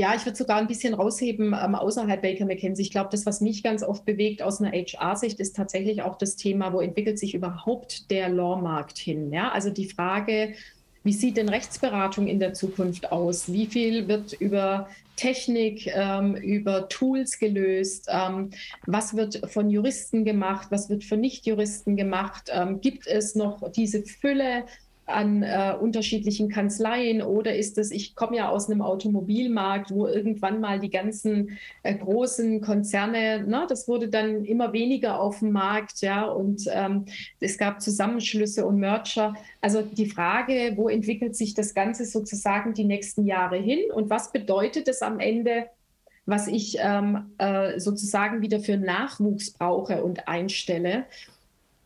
Ja, ich würde sogar ein bisschen rausheben ähm, außerhalb Baker McKenzie. Ich glaube, das, was mich ganz oft bewegt aus einer HR-Sicht, ist tatsächlich auch das Thema, wo entwickelt sich überhaupt der Law-Markt hin? Ja, also die Frage, wie sieht denn Rechtsberatung in der Zukunft aus? Wie viel wird über Technik, ähm, über Tools gelöst? Ähm, was wird von Juristen gemacht? Was wird von Nichtjuristen gemacht? Ähm, gibt es noch diese Fülle an äh, unterschiedlichen Kanzleien oder ist es, ich komme ja aus einem Automobilmarkt, wo irgendwann mal die ganzen äh, großen Konzerne, na, das wurde dann immer weniger auf dem Markt, ja, und ähm, es gab Zusammenschlüsse und Merger. Also die Frage, wo entwickelt sich das Ganze sozusagen die nächsten Jahre hin und was bedeutet es am Ende, was ich ähm, äh, sozusagen wieder für Nachwuchs brauche und einstelle?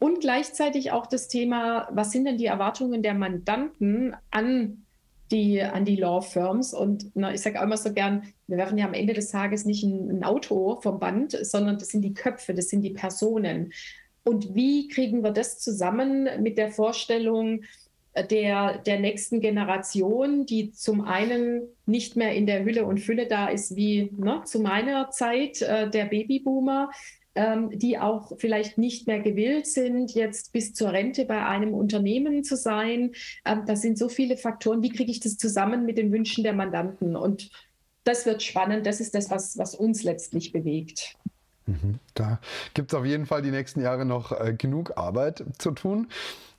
Und gleichzeitig auch das Thema, was sind denn die Erwartungen der Mandanten an die, an die Law Firms? Und na, ich sage auch immer so gern, wir werfen ja am Ende des Tages nicht ein, ein Auto vom Band, sondern das sind die Köpfe, das sind die Personen. Und wie kriegen wir das zusammen mit der Vorstellung, der, der nächsten Generation, die zum einen nicht mehr in der Hülle und Fülle da ist wie ne, zu meiner Zeit äh, der Babyboomer, die auch vielleicht nicht mehr gewillt sind, jetzt bis zur Rente bei einem Unternehmen zu sein. Ähm, das sind so viele Faktoren. Wie kriege ich das zusammen mit den Wünschen der Mandanten? Und das wird spannend. Das ist das, was, was uns letztlich bewegt. Mhm. Da gibt es auf jeden Fall die nächsten Jahre noch äh, genug Arbeit zu tun.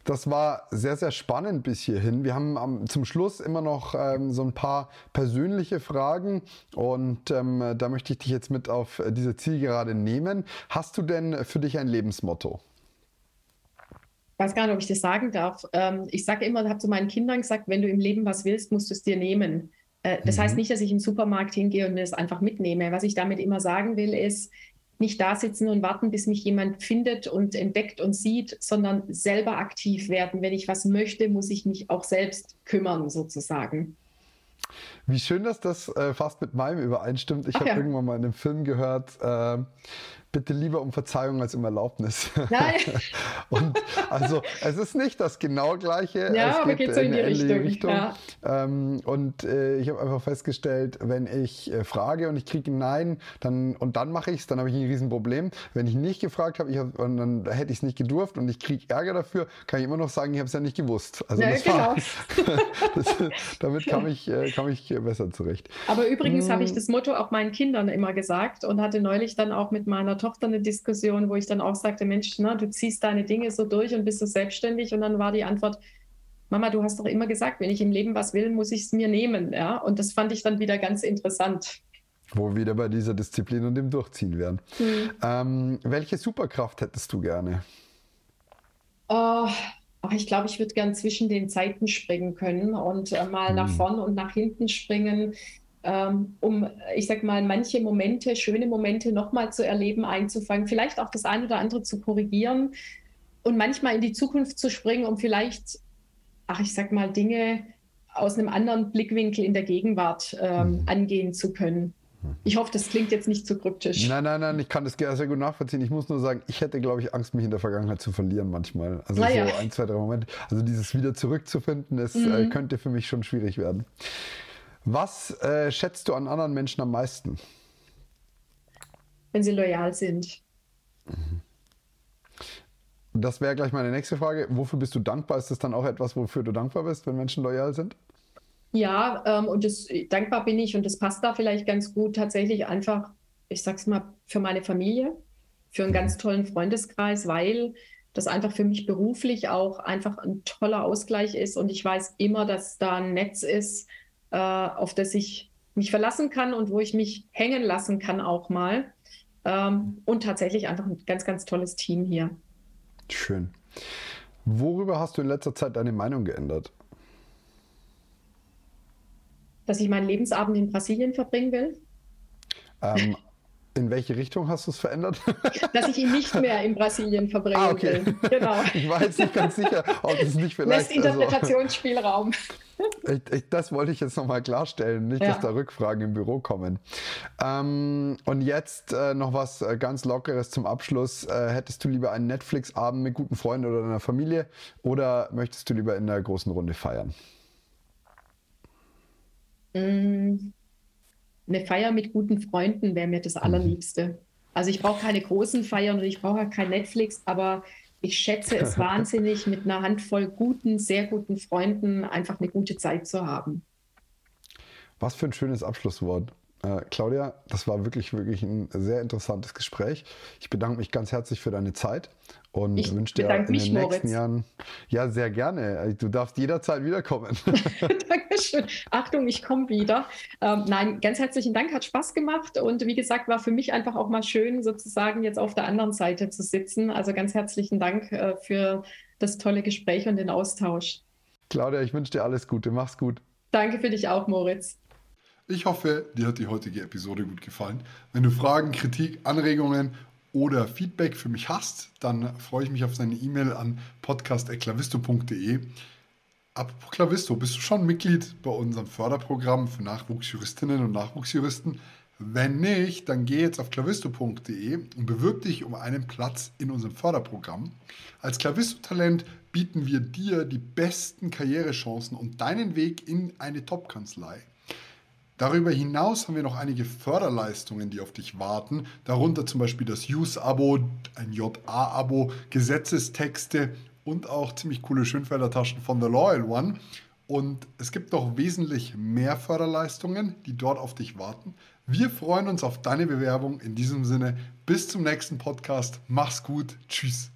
Das war sehr, sehr spannend bis hierhin. Wir haben am, zum Schluss immer noch ähm, so ein paar persönliche Fragen und ähm, da möchte ich dich jetzt mit auf diese Zielgerade nehmen. Hast du denn für dich ein Lebensmotto? Ich weiß gar nicht, ob ich das sagen darf. Ähm, ich sage immer, habe zu meinen Kindern gesagt, wenn du im Leben was willst, musst du es dir nehmen. Äh, das mhm. heißt nicht, dass ich den Supermarkt hingehe und es einfach mitnehme. Was ich damit immer sagen will, ist, nicht da sitzen und warten, bis mich jemand findet und entdeckt und sieht, sondern selber aktiv werden. Wenn ich was möchte, muss ich mich auch selbst kümmern, sozusagen. Wie schön, dass das äh, fast mit meinem übereinstimmt. Ich habe ja. irgendwann mal in einem Film gehört, äh, bitte lieber um Verzeihung als um Erlaubnis. Nein. und also es ist nicht das genau gleiche. Ja, es aber geht, so in die Richtung. Richtung. Ja. Ähm, und äh, ich habe einfach festgestellt, wenn ich äh, frage und ich kriege ein Nein, dann und dann mache ich es, dann habe ich ein Riesenproblem. Wenn ich nicht gefragt habe, hab, und dann hätte ich es nicht gedurft und ich kriege Ärger dafür, kann ich immer noch sagen, ich habe es ja nicht gewusst. Also ja, das genau. war, das, damit kam ich, äh, kam ich besser zurecht. Aber übrigens hm. habe ich das Motto auch meinen Kindern immer gesagt und hatte neulich dann auch mit meiner Tochter eine Diskussion, wo ich dann auch sagte, Mensch, na, du ziehst deine Dinge so durch und bist so selbstständig. Und dann war die Antwort, Mama, du hast doch immer gesagt, wenn ich im Leben was will, muss ich es mir nehmen. Ja? Und das fand ich dann wieder ganz interessant. Wo wir wieder bei dieser Disziplin und dem Durchziehen wären. Mhm. Ähm, welche Superkraft hättest du gerne? Oh, ich glaube, ich würde gern zwischen den Zeiten springen können und äh, mal mhm. nach vorn und nach hinten springen, um, ich sag mal, manche Momente, schöne Momente nochmal zu erleben, einzufangen, vielleicht auch das eine oder andere zu korrigieren und manchmal in die Zukunft zu springen, um vielleicht, ach, ich sag mal, Dinge aus einem anderen Blickwinkel in der Gegenwart ähm, mhm. angehen zu können. Ich hoffe, das klingt jetzt nicht zu kryptisch. Nein, nein, nein, ich kann das sehr gut nachvollziehen. Ich muss nur sagen, ich hätte, glaube ich, Angst, mich in der Vergangenheit zu verlieren manchmal. Also naja. so ein, zwei, drei Momente. Also dieses wieder zurückzufinden, das äh, mhm. äh, könnte für mich schon schwierig werden. Was äh, schätzt du an anderen Menschen am meisten? Wenn sie loyal sind. Mhm. Das wäre gleich meine nächste Frage. Wofür bist du dankbar? Ist das dann auch etwas, wofür du dankbar bist, wenn Menschen loyal sind? Ja, ähm, und das, dankbar bin ich und das passt da vielleicht ganz gut tatsächlich einfach, ich sag's mal, für meine Familie, für einen ganz tollen Freundeskreis, weil das einfach für mich beruflich auch einfach ein toller Ausgleich ist und ich weiß immer, dass da ein Netz ist, äh, auf das ich mich verlassen kann und wo ich mich hängen lassen kann auch mal. Ähm, und tatsächlich einfach ein ganz, ganz tolles Team hier. Schön. Worüber hast du in letzter Zeit deine Meinung geändert? dass ich meinen Lebensabend in Brasilien verbringen will. Ähm, in welche Richtung hast du es verändert? Dass ich ihn nicht mehr in Brasilien verbringen ah, okay. will. Genau. Ich war jetzt nicht ganz sicher, ob es nicht vielleicht. Lässt Interpretationsspielraum. Also, ich, ich, das wollte ich jetzt nochmal klarstellen, nicht, ja. dass da Rückfragen im Büro kommen. Ähm, und jetzt äh, noch was äh, ganz Lockeres zum Abschluss. Äh, hättest du lieber einen Netflix-Abend mit guten Freunden oder deiner Familie oder möchtest du lieber in der großen Runde feiern? Mm, eine Feier mit guten Freunden wäre mir das mhm. Allerliebste. Also ich brauche keine großen Feiern und ich brauche kein Netflix, aber ich schätze es wahnsinnig, mit einer Handvoll guten, sehr guten Freunden einfach eine gute Zeit zu haben. Was für ein schönes Abschlusswort. Äh, Claudia, das war wirklich, wirklich ein sehr interessantes Gespräch. Ich bedanke mich ganz herzlich für deine Zeit und ich wünsche dir in mich, den nächsten Moritz. Jahren, ja, sehr gerne. Du darfst jederzeit wiederkommen. Dankeschön. Achtung, ich komme wieder. Ähm, nein, ganz herzlichen Dank, hat Spaß gemacht und wie gesagt, war für mich einfach auch mal schön, sozusagen jetzt auf der anderen Seite zu sitzen. Also ganz herzlichen Dank äh, für das tolle Gespräch und den Austausch. Claudia, ich wünsche dir alles Gute. Mach's gut. Danke für dich auch, Moritz. Ich hoffe, dir hat die heutige Episode gut gefallen. Wenn du Fragen, Kritik, Anregungen oder Feedback für mich hast, dann freue ich mich auf deine E-Mail an podcast.klavisto.de. Apropos Klavisto, bist du schon Mitglied bei unserem Förderprogramm für Nachwuchsjuristinnen und Nachwuchsjuristen? Wenn nicht, dann geh jetzt auf klavisto.de und bewirb dich um einen Platz in unserem Förderprogramm. Als Klavisto-Talent bieten wir dir die besten Karrierechancen und deinen Weg in eine Top-Kanzlei. Darüber hinaus haben wir noch einige Förderleistungen, die auf dich warten, darunter zum Beispiel das Use-Abo, ein JA-Abo, Gesetzestexte und auch ziemlich coole Schönfelder Taschen von The Loyal One. Und es gibt noch wesentlich mehr Förderleistungen, die dort auf dich warten. Wir freuen uns auf deine Bewerbung. In diesem Sinne, bis zum nächsten Podcast. Mach's gut. Tschüss.